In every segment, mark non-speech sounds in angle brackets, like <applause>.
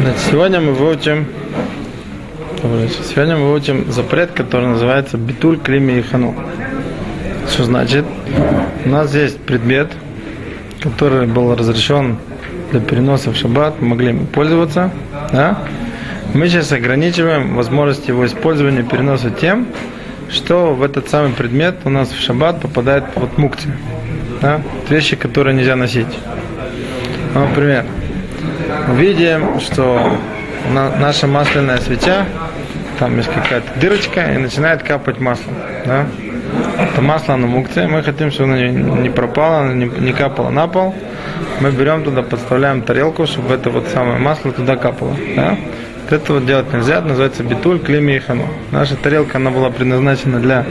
Значит, сегодня мы выучим Сегодня мы выучим запрет, который называется битуль клими и хану. Что значит? У нас есть предмет, который был разрешен для переноса в шаббат, мы могли им пользоваться. Да? Мы сейчас ограничиваем возможность его использования переноса тем, что в этот самый предмет у нас в шаббат попадает вот мукти. Да? Вещи, которые нельзя носить. Ну, например, видим, что наша масляная свеча, там есть какая-то дырочка, и начинает капать масло. Да? Это масло на мукте, мы хотим, чтобы оно не пропало, не, не капало на пол. Мы берем туда, подставляем тарелку, чтобы это вот самое масло туда капало. Да? Вот это вот делать нельзя, это называется битуль, клими и хану. Наша тарелка, она была предназначена для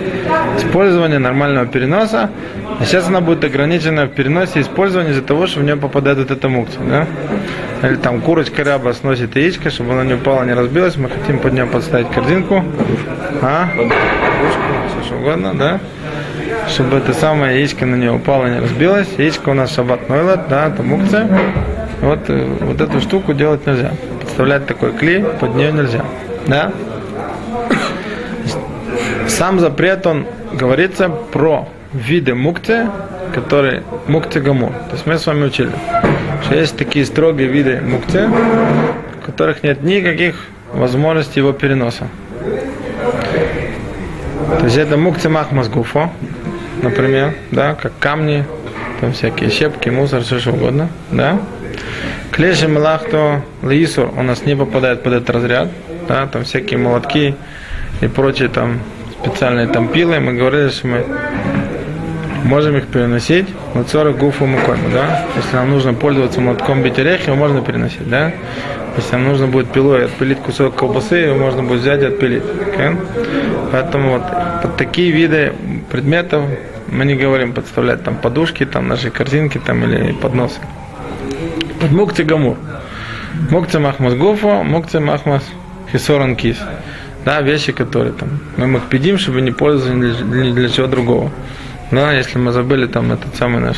использования нормального переноса, а сейчас она будет ограничена в переносе и использовании из-за того, что в нее попадает вот эта мукция. Да? Или там курочка ряба сносит яичко, чтобы она не упала, не разбилась, мы хотим под нее подставить корзинку, а? все что угодно, да? Чтобы это самое яичко на нее упало, не разбилось. Яичко у нас шаббат нойлат, да, это мукция. Вот, э, вот эту штуку делать нельзя вставлять такой клей, под нее нельзя. Да? Сам запрет, он говорится про виды мукты, которые мукты гамур. То есть мы с вами учили, что есть такие строгие виды мукты, в которых нет никаких возможностей его переноса. То есть это мукты махмазгуфо, например, да, как камни, там всякие щепки, мусор, все что угодно, да. Клеши Мелахто Лаисур у нас не попадает под этот разряд. Да, там всякие молотки и прочие там специальные там пилы. Мы говорили, что мы можем их переносить на 40 гуфу мукойму, да. Если нам нужно пользоваться молотком бить орехи, его можно переносить, да. Если нам нужно будет пилой отпилить кусок колбасы, его можно будет взять и отпилить. Okay? Поэтому вот под такие виды предметов мы не говорим подставлять там подушки, там наши корзинки там или подносы. Мукти Гамур. Мукти Махмас Гуфа, Мукти Махмас Хисоран Кис. Да, вещи, которые там мы макпедим, чтобы не пользовались для, для чего другого. Да, если мы забыли там этот самый наш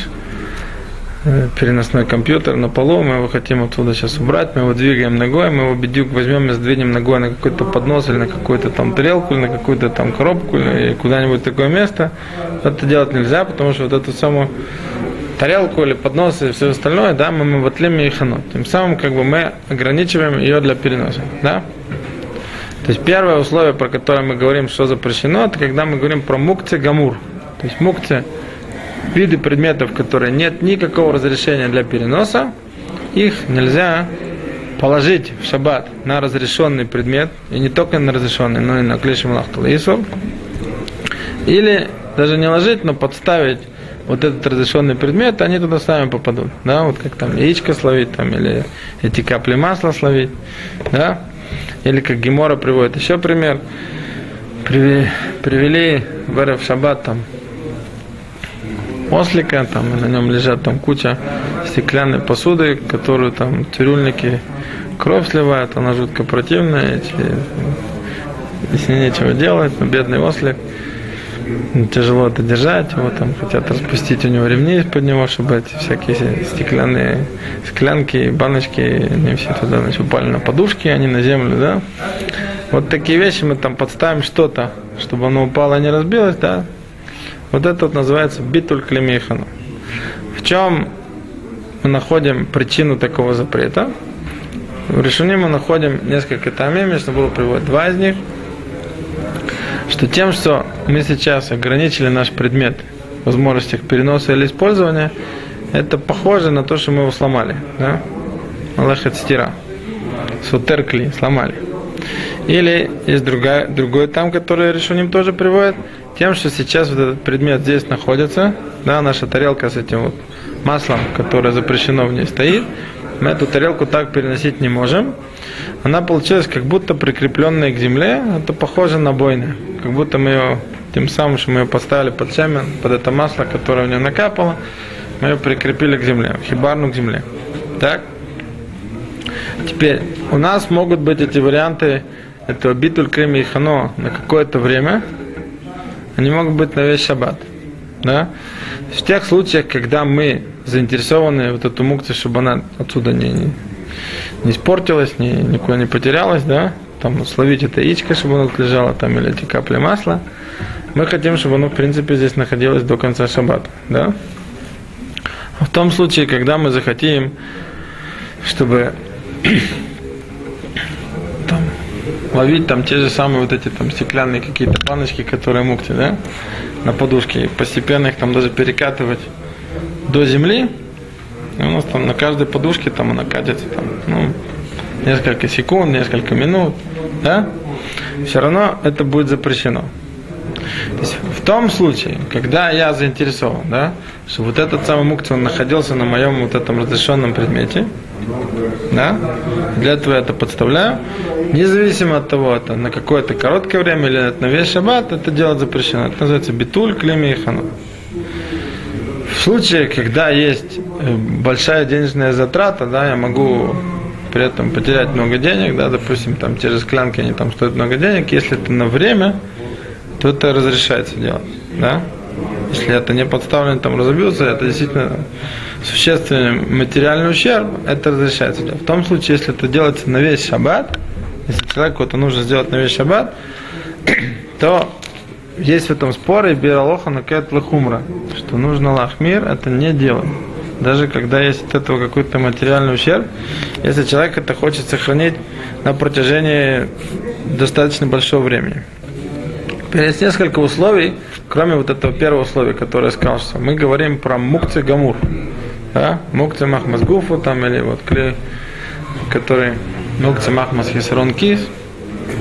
э, переносной компьютер на полу, мы его хотим оттуда сейчас убрать, мы его двигаем ногой, мы его бедюк возьмем и сдвинем ногой на какой-то поднос или на какую-то там тарелку, или на какую-то там коробку, или куда-нибудь такое место. Это делать нельзя, потому что вот эту самую тарелку или поднос и все остальное, да, мы мы ватлим и хану. Тем самым как бы мы ограничиваем ее для переноса, да. То есть первое условие, про которое мы говорим, что запрещено, это когда мы говорим про мукце гамур. То есть мукце виды предметов, которые нет никакого разрешения для переноса, их нельзя положить в шаббат на разрешенный предмет, и не только на разрешенный, но и на клешем лахтал Или даже не ложить, но подставить вот этот разрешенный предмет, они туда сами попадут. Да, вот как там яичко словить, там, или эти капли масла словить. Да? Или как Гемора приводит еще пример. Привели, привели в Эрев Шаббат там ослика, там, и на нем лежат там куча стеклянной посуды, которую там цирюльники кровь сливают, она жутко противная, если нечего делать, бедный ослик тяжело это держать, его там хотят распустить у него ремни из-под него, чтобы эти всякие стеклянные склянки, баночки, они все туда значит, упали на подушки, они на землю, да. Вот такие вещи мы там подставим что-то, чтобы оно упало и не разбилось, да. Вот это вот называется битуль клемейхану. В чем мы находим причину такого запрета? В решении мы находим несколько тамим, если было приводить два из них – что тем, что мы сейчас ограничили наш предмет в возможностях переноса или использования, это похоже на то, что мы его сломали. Да? Аллахет стира. Сутеркли, сломали. Или есть другая, другой там, который решением тоже приводит, тем, что сейчас вот этот предмет здесь находится, да, наша тарелка с этим вот маслом, которое запрещено в ней стоит, мы эту тарелку так переносить не можем. Она получилась как будто прикрепленная к земле, это похоже на бойня как будто мы ее, тем самым, что мы ее поставили под семя, под это масло, которое в нее накапало, мы ее прикрепили к земле, хибарну к земле. Так? Теперь, у нас могут быть эти варианты этого битуль креми и хано на какое-то время, они могут быть на весь шаббат. Да? В тех случаях, когда мы заинтересованы вот эту мукцию, чтобы она отсюда не, не, не испортилось, ни, никуда не потерялось, да, там словить это яичко, чтобы оно лежало, там, или эти капли масла. Мы хотим, чтобы оно, в принципе, здесь находилось до конца шаббата, да. В том случае, когда мы захотим, чтобы <coughs> там, ловить там те же самые вот эти там стеклянные какие-то баночки, которые мукти, да, на подушке, и постепенно их там даже перекатывать до земли, и у нас там на каждой подушке там она катится там, ну, несколько секунд, несколько минут, да, все равно это будет запрещено. То есть в том случае, когда я заинтересован, да, что вот этот самый мукти, он находился на моем вот этом разрешенном предмете, да, для этого я это подставляю, независимо от того, это на какое-то короткое время или это на весь шаббат, это делать запрещено. Это называется битуль, клеми и хану. В случае, когда есть э, большая денежная затрата, да, я могу при этом потерять много денег, да, допустим, там те же склянки, они там стоят много денег, если это на время, то это разрешается делать, да. Если это не подставлено, там разобьется, это действительно существенный материальный ущерб, это разрешается делать. В том случае, если это делается на весь шаббат, если человеку это нужно сделать на весь шаббат, <coughs> то есть в этом споре Биралоха накает лахумра, что нужно лахмир, это не делать. Даже когда есть от этого какой-то материальный ущерб, если человек это хочет сохранить на протяжении достаточно большого времени. Теперь есть несколько условий, кроме вот этого первого условия, которое я сказал, что мы говорим про мукцы гамур. Да? Мукцы махмазгуфу там или вот клей, который мукцы махмаз хисарон кис,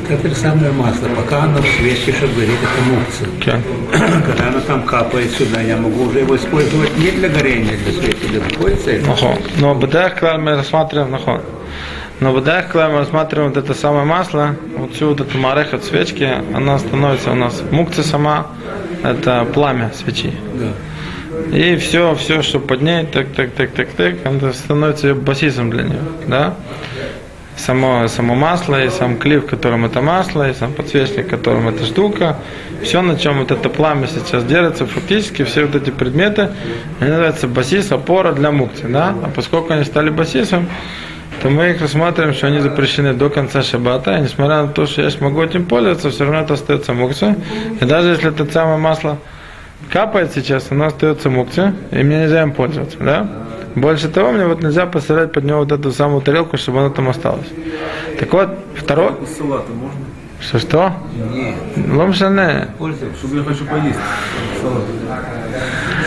это же самое масло. Пока оно в свечке, чтобы гореть, это мукция. Okay. Когда оно там капает сюда, я могу уже его использовать не для горения, для свечи, для другой цели. Нахон. Но бдах клал мы рассматриваем, нахон. Но бдах клал мы рассматриваем вот это самое масло, вот всю вот эту марех от свечки, она становится у нас мукция сама, это пламя свечи. Да. И все, все, что под ней, так, так, так, так, так, это становится басисом для нее, да? Само, само масло, и сам клей, в котором это масло, и сам подсвечник, в котором эта штука, все, на чем вот это пламя сейчас держится, фактически все вот эти предметы, они называются басис, опора для мукти, да? А поскольку они стали басисом, то мы их рассматриваем, что они запрещены до конца шаббата, и несмотря на то, что я смогу этим пользоваться, все равно это остается мукция. И даже если это самое масло капает сейчас, оно остается мукция, и мне нельзя им пользоваться, да? Больше того, мне вот нельзя поставлять под него вот эту самую тарелку, чтобы она там осталась. Так вот, второй... Из салата можно? Что что? Нет, Ломшане. Чтобы я хочу поесть. Салат.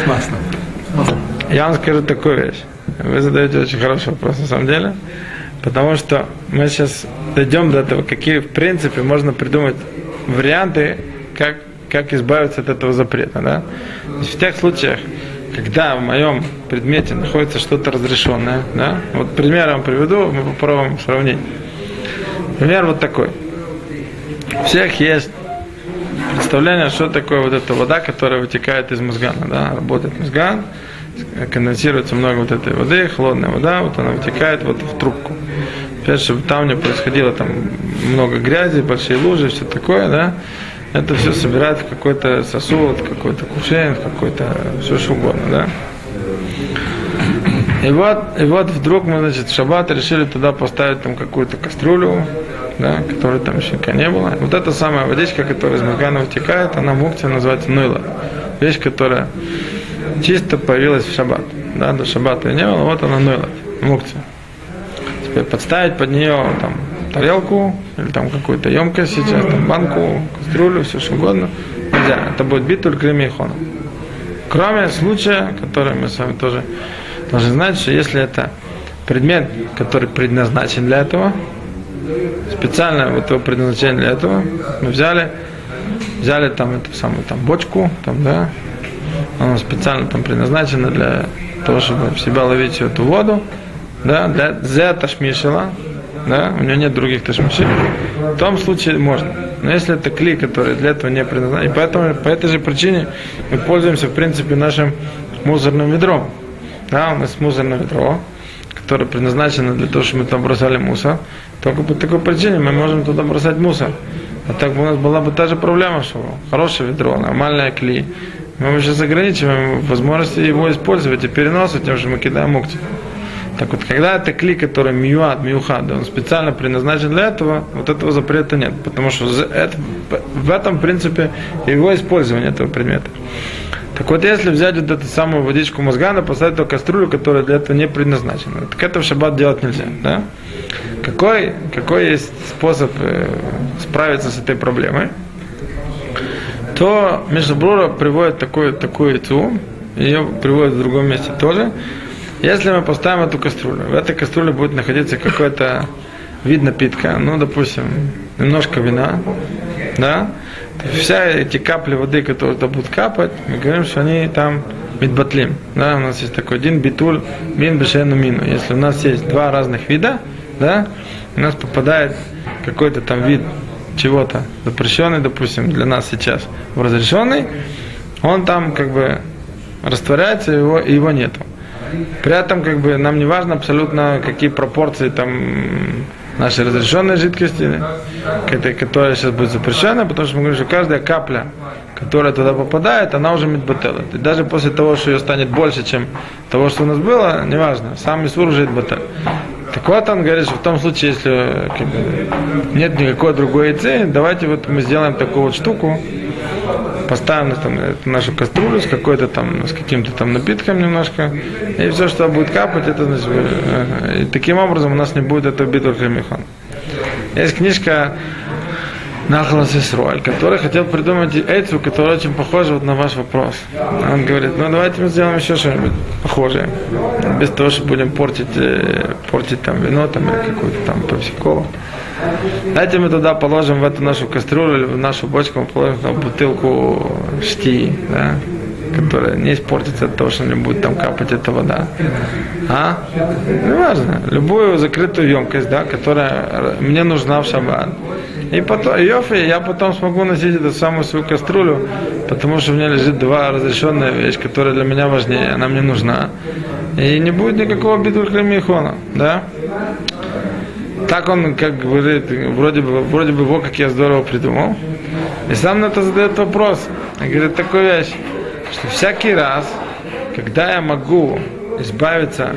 с маслом. Я вам скажу такую вещь. Вы задаете очень хороший вопрос на самом деле. Потому что мы сейчас дойдем до этого, какие в принципе можно придумать варианты, как, как избавиться от этого запрета. Да? В тех случаях, когда в моем предмете находится что-то разрешенное, да, вот пример я вам приведу, мы попробуем сравнить. Пример вот такой. У всех есть представление, что такое вот эта вода, которая вытекает из мозгана, да, работает мозган, конденсируется много вот этой воды, холодная вода, вот она вытекает вот в трубку. Опять, чтобы там не происходило там много грязи, большие лужи, все такое, да, это все собирают в какой-то сосуд, какой-то кувшин, в какой-то все что угодно, да. И вот, и вот вдруг мы, значит, в шаббат решили туда поставить там какую-то кастрюлю, да, которой там еще никогда не было. Вот эта самая водичка, которая из Магана вытекает, она мукте называется нойла. Вещь, которая чисто появилась в шаббат. Да, до шаббата не было, вот она нойла, мукте. Теперь подставить под нее там тарелку или там какую-то емкость сейчас, там банку, кастрюлю, все что угодно. Нельзя. Это будет бит только хона. Кроме случая, который мы с вами тоже должны знать, что если это предмет, который предназначен для этого, специально вот его предназначение для этого, мы взяли, взяли там эту самую там бочку, там, да, она специально там предназначена для того, чтобы в себя ловить эту воду, да, для зе ташмишела, да, у него нет других ташмишей, в том случае можно. Но если это клей, который для этого не предназначен, и поэтому по этой же причине мы пользуемся, в принципе, нашим мусорным ведром. Да, у нас мусорное ведро, которое предназначено для того, чтобы мы там бросали мусор. Только по такой причине мы можем туда бросать мусор. А так у нас была бы та же проблема, что хорошее ведро, нормальное клей. Мы сейчас ограничиваем возможности его использовать и переноса тем, что мы кидаем мукти. Так вот, когда это кли, который миюад, миюхад, он специально предназначен для этого, вот этого запрета нет. Потому что это- в этом, принципе, его использование этого предмета. Так вот, если взять вот эту самую водичку мозгана, поставить эту кастрюлю, которая для этого не предназначена, так это в шаббат делать нельзя. Да? Какой, какой есть способ э, справиться с этой проблемой? То Мишабрура приводит такую, такую яйцу, ее приводит в другом месте тоже. Если мы поставим эту кастрюлю, в этой кастрюле будет находиться какой-то вид напитка, ну, допустим, немножко вина, да, вся эти капли воды, которые туда будут капать, мы говорим, что они там мидбатлим. Да, у нас есть такой один битуль, мин бешену мину. Если у нас есть два разных вида, да, у нас попадает какой-то там вид чего-то запрещенный, допустим, для нас сейчас в разрешенный, он там как бы растворяется, его, его нету. При этом как бы нам не важно абсолютно какие пропорции там нашей разрешенной жидкости, которая сейчас будет запрещена, потому что мы говорим, что каждая капля, которая туда попадает, она уже мидбателет. И даже после того, что ее станет больше, чем того, что у нас было, неважно, сам Исур уже батель. Так вот он говорит, что в том случае, если нет никакой другой яйцы, давайте вот мы сделаем такую вот штуку, поставим там, эту нашу кастрюлю с какой-то там, с каким-то там напитком немножко, и все, что будет капать, это значит, э, и таким образом у нас не будет этого битва хремихон. Есть книжка Нахалас Исруэль, который хотел придумать эйцу, которая очень похожа вот на ваш вопрос. Он говорит, ну давайте мы сделаем еще что-нибудь похожее. Без того, что будем портить, э, портить там вино там, или какую-то там пепсиколу. Давайте мы туда положим в эту нашу кастрюлю в нашу бочку, мы положим там бутылку шти, да, которая не испортится от того, что не будет там капать эта вода. А? Не важно. Любую закрытую емкость, да, которая мне нужна в шаббат. И потом, Йофи, я потом смогу носить эту самую свою кастрюлю, потому что у меня лежит два разрешенная вещь, которая для меня важнее, она мне нужна. И не будет никакого битвы хлемихона, да? Так он, как говорит, вроде бы, вроде бы, во, как я здорово придумал. И сам на это задает вопрос. Он говорит такую вещь, что всякий раз, когда я могу избавиться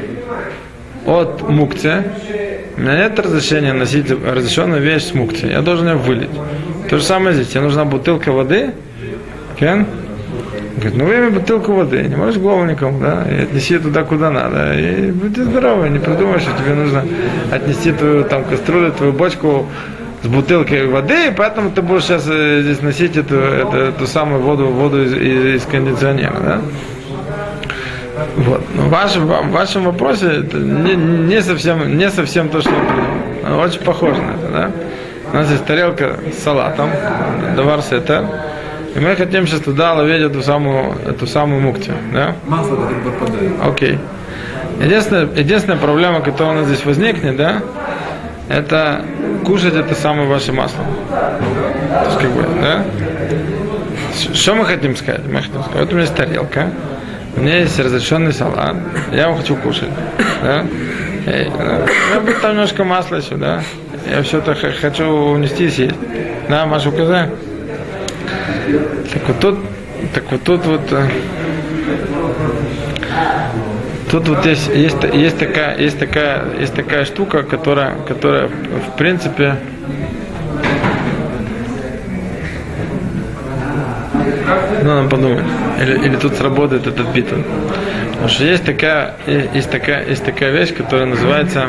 от мукции, у меня нет разрешения носить разрешенную вещь с мукцией. Я должен ее вылить. То же самое здесь. Тебе нужна бутылка воды. Кен? Говорит, ну выйми бутылку воды, не можешь голову никому, да, и отнеси туда, куда надо. И будь здоровый, не придумай, что тебе нужно отнести твою там кастрюлю, твою бочку с бутылкой воды, и поэтому ты будешь сейчас э, здесь носить эту, эту, эту самую воду, воду из, из, из кондиционера, да? Вот. Но в вашем, в вашем вопросе это не, не, совсем, не совсем то, что. Очень похоже на это, да? У нас есть тарелка с салатом, давар сетер, и мы хотим сейчас туда ловить эту самую, эту самую муктию, да? Масло вдруг попадает. Окей. Единственная, единственная проблема, которая у нас здесь возникнет, да, это кушать это самое ваше масло. То есть, как бы, да? Что мы хотим сказать? Мы хотим сказать, вот у меня есть тарелка, у меня есть разрешенный салат, я его хочу кушать, да? И, э, у меня будет там немножко масла еще, да? Я все это хочу унести и съесть. Да, Маша, указай. Так вот тут, так вот тут вот, э, Тут вот есть, есть, есть, такая, есть, такая, есть такая штука, которая, которая в принципе надо подумать. Или, или тут сработает этот битон. Потому что есть такая, есть такая, есть такая вещь, которая называется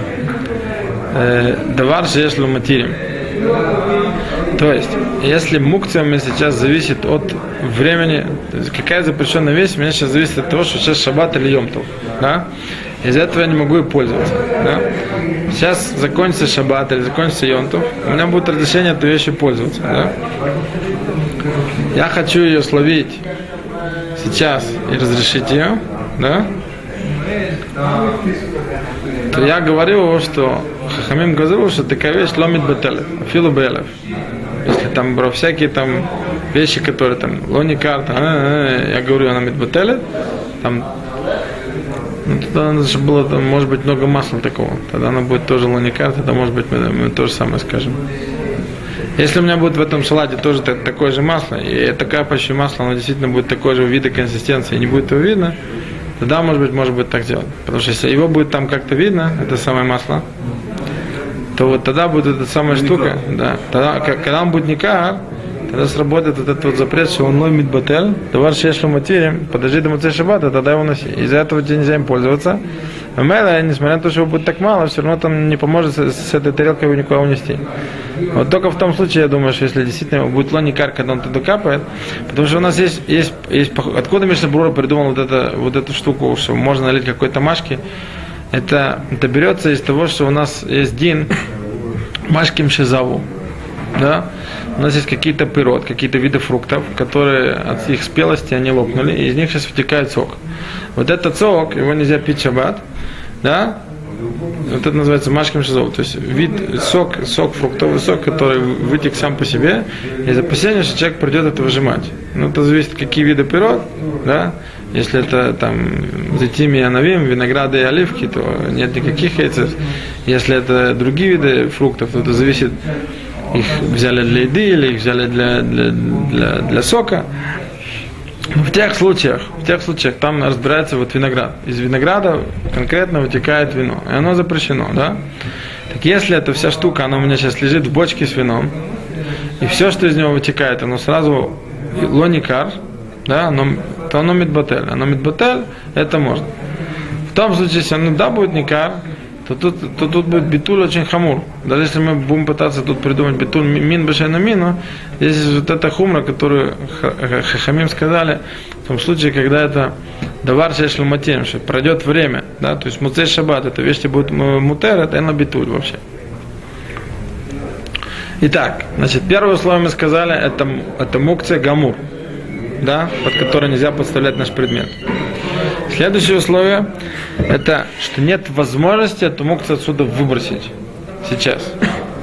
э, давар шееш луматирим. То есть, если мукция у меня сейчас зависит от времени, то есть какая запрещенная вещь у меня сейчас зависит от того, что сейчас шаббат или йомтов, да? Из-за этого я не могу и пользоваться, да? Сейчас закончится шаббат или закончится йомтов, у меня будет разрешение этой вещи пользоваться, да? Я хочу ее словить сейчас и разрешить ее, да? то я говорю, что Хахамим говорил, что такая вещь ломит бетелет, филу белев. Там бро, всякие там вещи, которые там лони карта, а, а, я говорю, она мидбетелет, там ну, тогда надо, чтобы было, там, может быть, много масла такого. Тогда она будет тоже лони карта, тогда, может быть, мы, мы то же самое скажем. Если у меня будет в этом салате тоже та- такое же масло, и такая почти масло, оно действительно будет такой же вида консистенции, и не будет его видно, тогда, может быть, может быть так сделать. Потому что если его будет там как-то видно, это самое масло, то вот тогда будет эта самая штука, да, тогда, когда он будет никар, тогда сработает вот этот вот запрет, что он ломит батель, товар шешлу материм, подожди до муцей шаббата, тогда его носи. Из-за этого тебе нельзя им пользоваться. А Мела, несмотря на то, что его будет так мало, все равно там не поможет с, с этой тарелкой его никуда унести. Вот только в том случае, я думаю, что если действительно его будет лоникар, когда он туда капает, потому что у нас есть, есть, есть откуда Мишна Брура придумал вот, это, вот эту штуку, что можно налить какой-то машки, это, это берется из того, что у нас есть дин машким шизаву. Да? У нас есть какие-то пирот, какие-то виды фруктов, которые от их спелости они лопнули, и из них сейчас вытекает сок. Вот этот сок, его нельзя пить шаббат, да? Вот это называется машким шизов, то есть вид сок, сок, фруктовый сок, который вытек сам по себе, из опасения, что человек придет это выжимать. Ну, это зависит, какие виды пирот, да, если это там затими и анавим, винограды и оливки, то нет никаких яйцев. Если это другие виды фруктов, то это зависит, их взяли для еды или их взяли для, для, для, для сока. В тех случаях, в тех случаях там разбирается вот виноград. Из винограда конкретно вытекает вино. И оно запрещено, да? Так если эта вся штука, она у меня сейчас лежит в бочке с вином, и все, что из него вытекает, оно сразу лоникар, да, оно, то оно медбатель. Оно медбатель, это можно. В том случае, если оно да будет никар, то тут, то тут будет битуль очень хамур. Даже если мы будем пытаться тут придумать битуль ми- мин бешена мину, здесь вот эта хумра, которую ха- ха- хахамим сказали, в том случае, когда это давар шеш что пройдет время, да, то есть муцей шаббат, это вещи будут м- мутер, это на битуль вообще. Итак, значит, первое условие мы сказали, это, это мукция гамур, да, под который нельзя подставлять наш предмет. Следующее условие, это что нет возможности эту мукцию отсюда выбросить сейчас.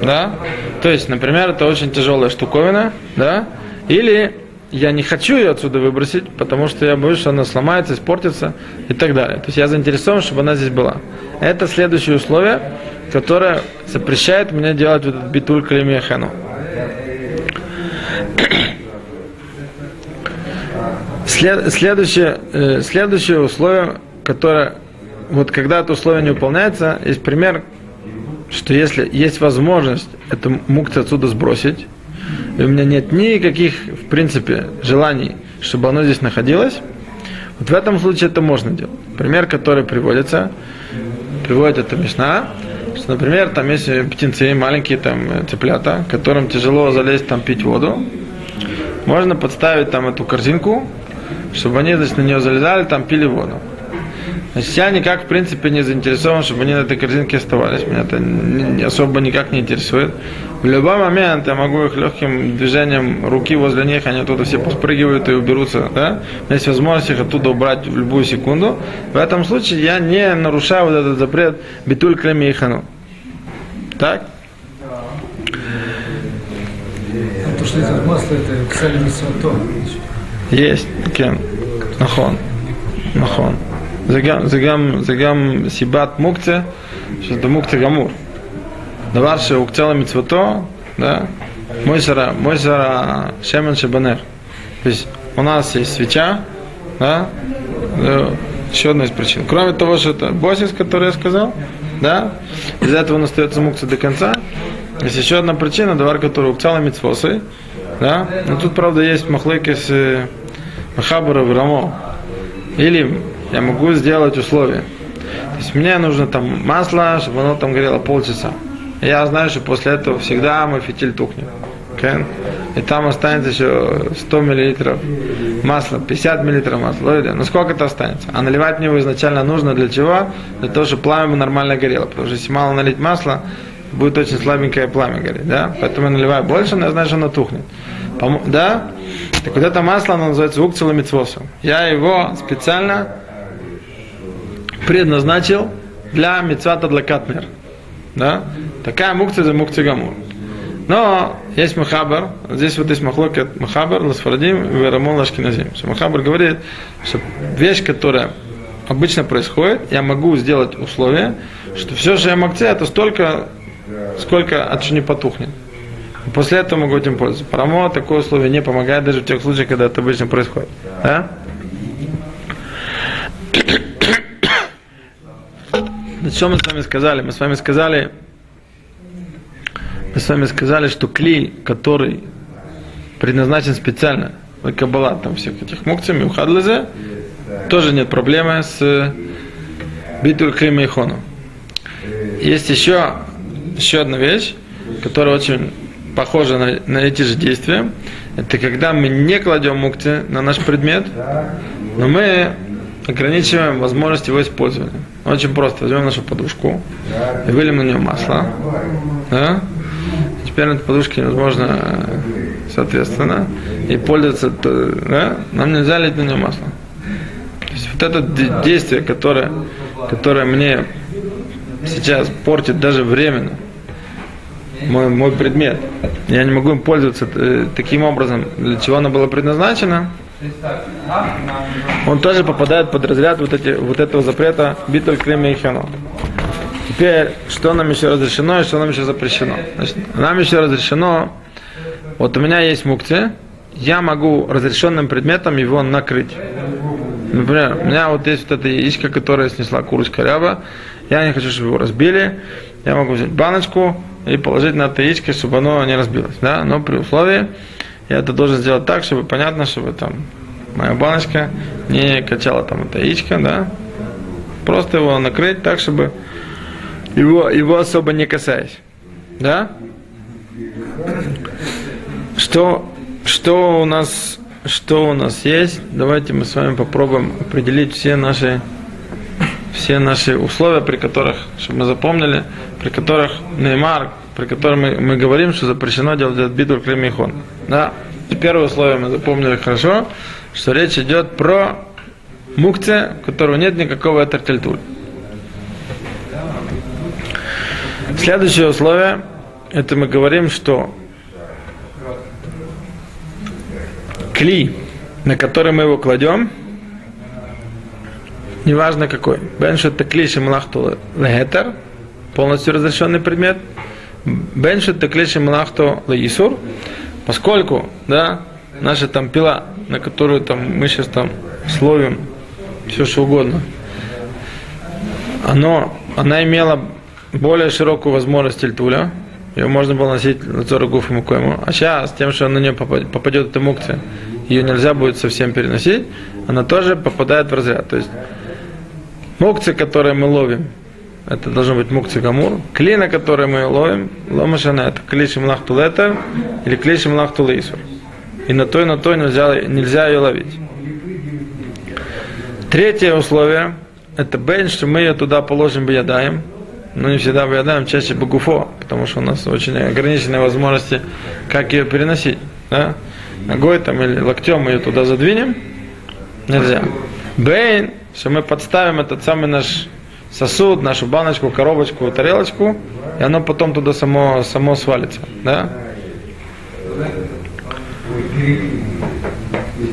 Да? То есть, например, это очень тяжелая штуковина, да? Или я не хочу ее отсюда выбросить, потому что я боюсь, что она сломается, испортится и так далее. То есть я заинтересован, чтобы она здесь была. Это следующее условие, которое запрещает мне делать вот этот битуль калимияхану. След- следующее, э, следующее условие, которое, вот когда это условие не выполняется, есть пример, что если есть возможность эту мукцию отсюда сбросить, и у меня нет никаких, в принципе, желаний, чтобы оно здесь находилось, вот в этом случае это можно делать. Пример, который приводится, приводит это Мишна, что, например, там есть птенцы, маленькие там э, цыплята, которым тяжело залезть там пить воду, можно подставить там эту корзинку, чтобы они значит, на нее залезали, там пили воду. Значит, я никак, в принципе, не заинтересован, чтобы они на этой корзинке оставались. Меня это особо никак не интересует. В любой момент я могу их легким движением руки возле них, они оттуда все поспрыгивают и уберутся. Да? Есть возможность их оттуда убрать в любую секунду. В этом случае я не нарушаю вот этот запрет битуль клеми и хану. Так? То, что это масло, это мисвато. Есть, כן, נכון, נכון. זה גם, זה גם, זה גם סיבת מוקצה, שזה מוקצה גמור. דבר שהוקצה למצוותו, да, мойсера, мойсера шемен шебанер. То есть у нас есть свеча, да, э, еще одна из причин. Кроме того, что это босис, который я сказал, да, из-за этого он остается мукция до конца. Есть еще одна причина, давар, который укцала митцвосы, да, но тут, правда, есть махлыки с э, Махабара в Рамо. Или я могу сделать условие. То есть мне нужно там масло, чтобы оно там горело полчаса. Я знаю, что после этого всегда мой фитиль тухнет. Okay? И там останется еще 100 миллилитров масла, 50 миллилитров масла. Лойда. Ну сколько это останется? А наливать мне его изначально нужно для чего? Для того, чтобы пламя бы нормально горело. Потому что если мало налить масла, будет очень слабенькое пламя гореть. Да? Поэтому я наливаю больше, но я знаю, что оно тухнет. Да? Так вот это масло, оно называется укцила митцвосу. Я его специально предназначил для митцвата для катмер. Да? Такая мукция за мукция гамур. Но есть Махабар, здесь вот есть Махлокет Махабар, Ласфарадим, Верамон Лашкиназим. Махабар говорит, что вещь, которая обычно происходит, я могу сделать условие, что все, что я мокце, это столько, сколько от не потухнет. И После этого могу этим пользоваться. Парамо такое условие не помогает даже в тех случаях, когда это обычно происходит. Да? <coughs> Что мы с вами сказали? Мы с вами сказали, мы с вами сказали, что клей, который предназначен специально для каббала, там всех этих мукциями, у хадлезе, тоже нет проблемы с битуль кремейхоном. Есть еще, еще одна вещь, которая очень похожа на, на эти же действия. Это когда мы не кладем мукти на наш предмет, но мы ограничиваем возможность его использования. Очень просто. Возьмем нашу подушку и выльем на нее масло. Да? Теперь на этой подушке невозможно, э, соответственно, и пользоваться, да? нам нельзя лить на нее масло. То есть вот это де- действие, которое, которое мне сейчас портит даже временно мой, мой предмет. Я не могу им пользоваться э, таким образом, для чего оно было предназначено. Он тоже попадает под разряд вот, эти, вот этого запрета битуль кремя и хено. Теперь, что нам еще разрешено и что нам еще запрещено? Значит, нам еще разрешено, вот у меня есть мукти, я могу разрешенным предметом его накрыть. Например, у меня вот есть вот эта яичко, которая снесла курочка ряба. Я не хочу, чтобы его разбили. Я могу взять баночку и положить на это яичко, чтобы оно не разбилось. Да? Но при условии, я это должен сделать так, чтобы понятно, чтобы там моя баночка не качала там это яичко, да? Просто его накрыть так, чтобы его, его особо не касаясь. Да? Что, что у нас что у нас есть? Давайте мы с вами попробуем определить все наши все наши условия, при которых, чтобы мы запомнили, при которых Неймар, при которых мы, мы говорим, что запрещено делать битву кремихон. Да? Первое условие мы запомнили хорошо, что речь идет про мукте, у которого нет никакого этертельтуль. Следующее условие, это мы говорим, что кли, на который мы его кладем, неважно какой. Бенш это кли шимлахту легетер, полностью разрешенный предмет. Бенш это кли шимлахту леисур, поскольку, да, наша там пила, на которую там мы сейчас там словим все что угодно, оно, она имела более широкую возможность тельтуля, ее можно было носить на гуф и мукоему. А сейчас, тем, что на нее попадет эта мукция, ее нельзя будет совсем переносить, она тоже попадает в разряд. То есть мукция, которые мы ловим, это должно быть мукция гамур. Кли, на который мы ловим, ломашана, это лахту летер или лахту лейсур. И на то, и на то нельзя, нельзя ее ловить. Третье условие, это бен, что мы ее туда положим биядаем, но не всегда биядаем, чаще багуфо, потому что у нас очень ограниченные возможности, как ее переносить. Да? Ногой там или локтем мы ее туда задвинем, нельзя. Бейн, что мы подставим этот самый наш сосуд, нашу баночку, коробочку, тарелочку, и оно потом туда само, само свалится. Да?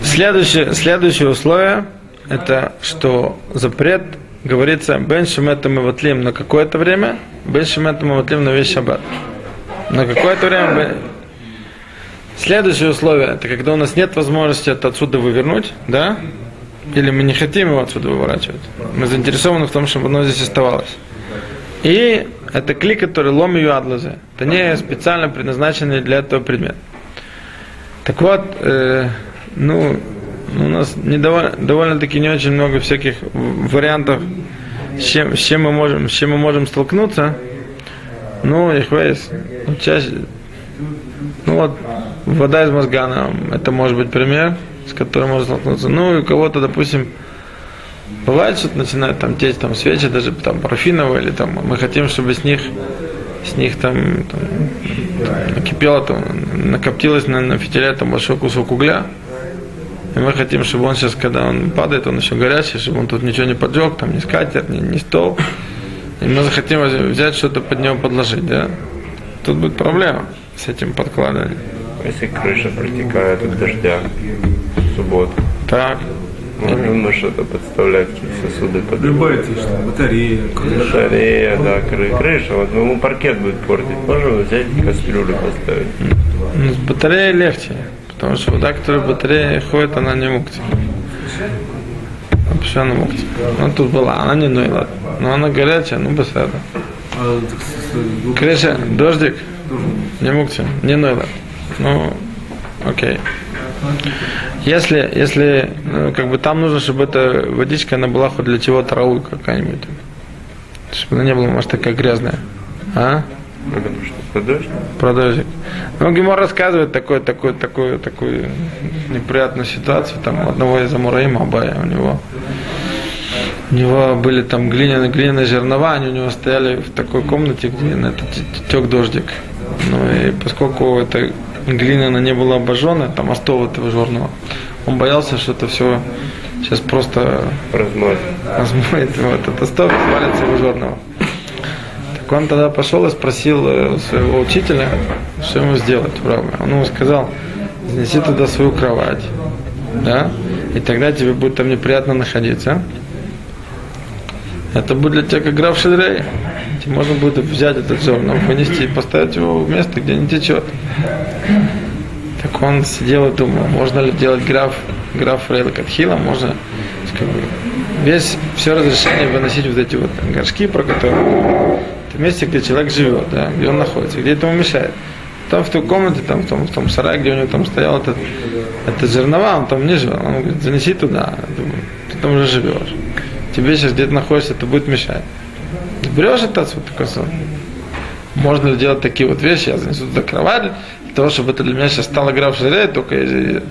Следующее, следующее условие, это что запрет говорится бен шемета мы ватлим на какое-то время, бен шемета мы ватлим на весь шаббат. На какое-то время. Следующее условие, это когда у нас нет возможности это отсюда вывернуть, да? Или мы не хотим его отсюда выворачивать. Мы заинтересованы в том, чтобы оно здесь оставалось. И это клик, который лом ее адлазе. Это не специально предназначенный для этого предмет. Так вот, э, ну, у нас не довольно, довольно-таки не очень много всяких вариантов, с чем, с чем мы можем, с чем мы можем столкнуться. Ну, их весь, ну, ну вот, вода из мозгана, это может быть пример, с которым можно столкнуться. Ну, и у кого-то, допустим, бывает, что начинает там течь там свечи, даже там парафиновые, или там мы хотим, чтобы с них с них там, там, там накипело, там, накоптилось на, на фитиле там большой кусок угля. И мы хотим, чтобы он сейчас, когда он падает, он еще горячий, чтобы он тут ничего не поджег, там ни скатерть, ни, ни стол. И мы захотим взять что-то под него подложить, да? Тут будет проблема с этим подкладыванием. Если крыша протекает от дождя в субботу, Так. можно мы что-то подставлять, какие-то сосуды под Любая там, батарея, крыша. Батарея, да, кры- крыша, вот ну, паркет будет портить. Можно взять кастрюлю поставить. Ну, с батареей легче, потому что вода, которая в батарее ходит, она не мукти. Пшена мукти. Ну, тут была, она не нойлат. Но она горячая, ну, без этого. А, Крыша, дождик, не мукти, не нойлат. Ну, окей. Если, если, ну, как бы там нужно, чтобы эта водичка, она была хоть для чего-то рауй какая-нибудь. Чтобы она не была, может, такая грязная. А? Это что, про дождь? Про дождик. Ну, Гимор рассказывает такой, такой, такой, такую неприятную ситуацию. Там одного из Амураима Абая, у него у него были там глиняные, глиняные жернова, они у него стояли в такой комнате, где на это тек дождик. Ну и поскольку эта глина она не была обожженная, там остов этого жерного, он боялся, что это все сейчас просто размоет его этот остов и свалится его жерного. Так он тогда пошел и спросил э, своего учителя, что ему сделать в. Он ему сказал, занеси туда свою кровать, да, и тогда тебе будет там неприятно находиться. Это будет для тебя как граф Шедрей. Тебе можно будет взять этот зерно, вынести и поставить его в место, где не течет. Так он сидел и думал, можно ли делать граф, граф Рейла Катхила, можно как бы, весь, все разрешение выносить вот эти вот горшки, про которые это месте, где человек живет, да, где он находится, где это ему мешает. Там в той комнате, там, в том, в том сарае, где у него там стоял этот, этот жернова, он там не жил. Он говорит, занеси туда. Думаю, ты там уже живешь. Тебе сейчас где-то находишься, это будет мешать. Ты берешь этот вот такой сон. Можно ли делать такие вот вещи? Я занесу туда кровать, для того, чтобы это для меня сейчас стало игра в шаре, только если-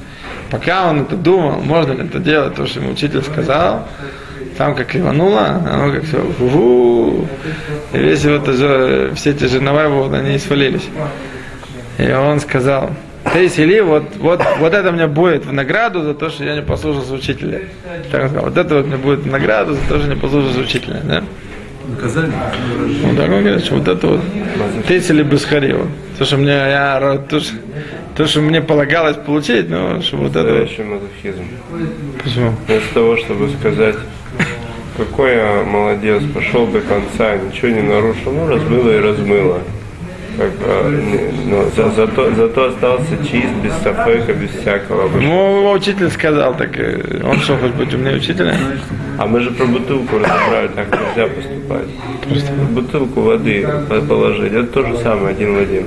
пока он это думал, можно ли это делать, то, что ему учитель сказал, там как ливануло, оно как все, у и весь вот это же, все эти жернова его, вот они свалились. И он сказал, ты сели, вот, вот, вот это мне будет в награду за то, что я не послушался учителя. Так он сказал, вот это вот мне будет в награду за то, что не послушался учителя. Да? Наказание. Вот так он говорит, что вот это вот тесили бы схарил. То, что мне я то, что, то, что мне полагалось получить, ну, что вот это вот. Настоящий мазохизм. Почему? Вместо того, чтобы сказать, какой я молодец, пошел до конца, ничего не нарушил, ну размыло и размыло. Как, не- но за- зато, зато остался чист, без сафека, без всякого. Ну, его учитель сказал, так э, он что, хоть быть умнее учителя? А мы же про бутылку разобрали, так нельзя поступать. Бутылку воды по- положить, это то же самое, один в один.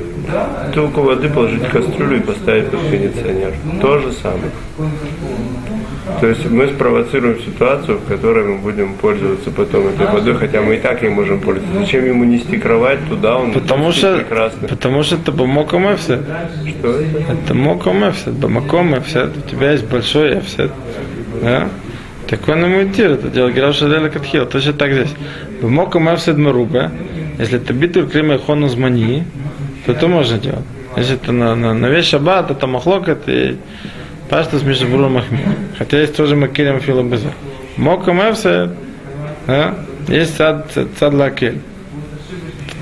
Бутылку воды положить в кастрюлю и поставить под кондиционер. То же самое. То есть мы спровоцируем ситуацию, в которой мы будем пользоваться потом этой водой, хотя мы и так ей можем пользоваться. Зачем ему нести кровать туда, он Потому что, прекрасно. потому что это бамоком эфсет. Что это? Моком эфсет, бамоком эфсет. У тебя есть большой эфсет. Да? Так он ему идти, это делать графша деля катхил. Точно так здесь. Бамоком эфсет маруба. Если это битуль крима хону змани, то это можно делать. Если это на, на, на весь шаббат, это махлокет и паштус буром махми. Хотя есть тоже макирим филобеза. Моком эфсет, да? есть цад, цад лакель.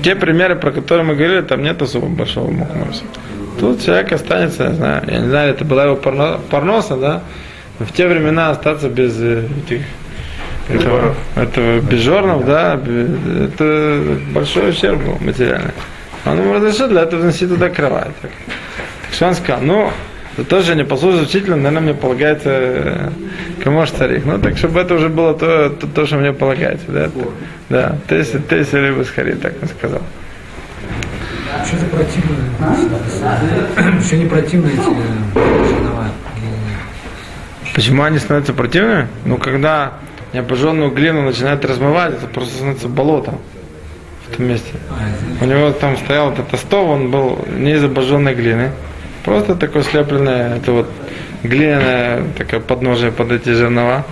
Те примеры, про которые мы говорили, там нет особо большого мухмуса. Тут человек останется, я знаю, я не знаю, это была его парно- парноса, да, но в те времена остаться без э, этих этого, этого без жорнов, да, это большой ущерб был материальный. Он ему разрешил для этого вносить туда кровать. Так, так что он сказал, ну, то, что я не послушал учителя, наверное, мне полагается э, кому старик. Ну, так, чтобы это уже было то, то, то, что мне полагается. Да, Это- да. Теси, теси либо схари, так он сказал. Что-то противное. Еще не противные эти э, жернова. Почему они становятся противными? Ну, когда необожженную глину начинает размывать, это просто становится болотом в том месте. У него там стоял этот остов, он был не из обожженной глины, просто такой слепленное, это вот глиняное такое подножие под эти жернова.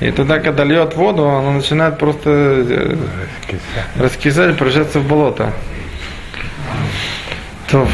И туда, когда льет воду, оно начинает просто э, раскисать, превращаться в болото. То,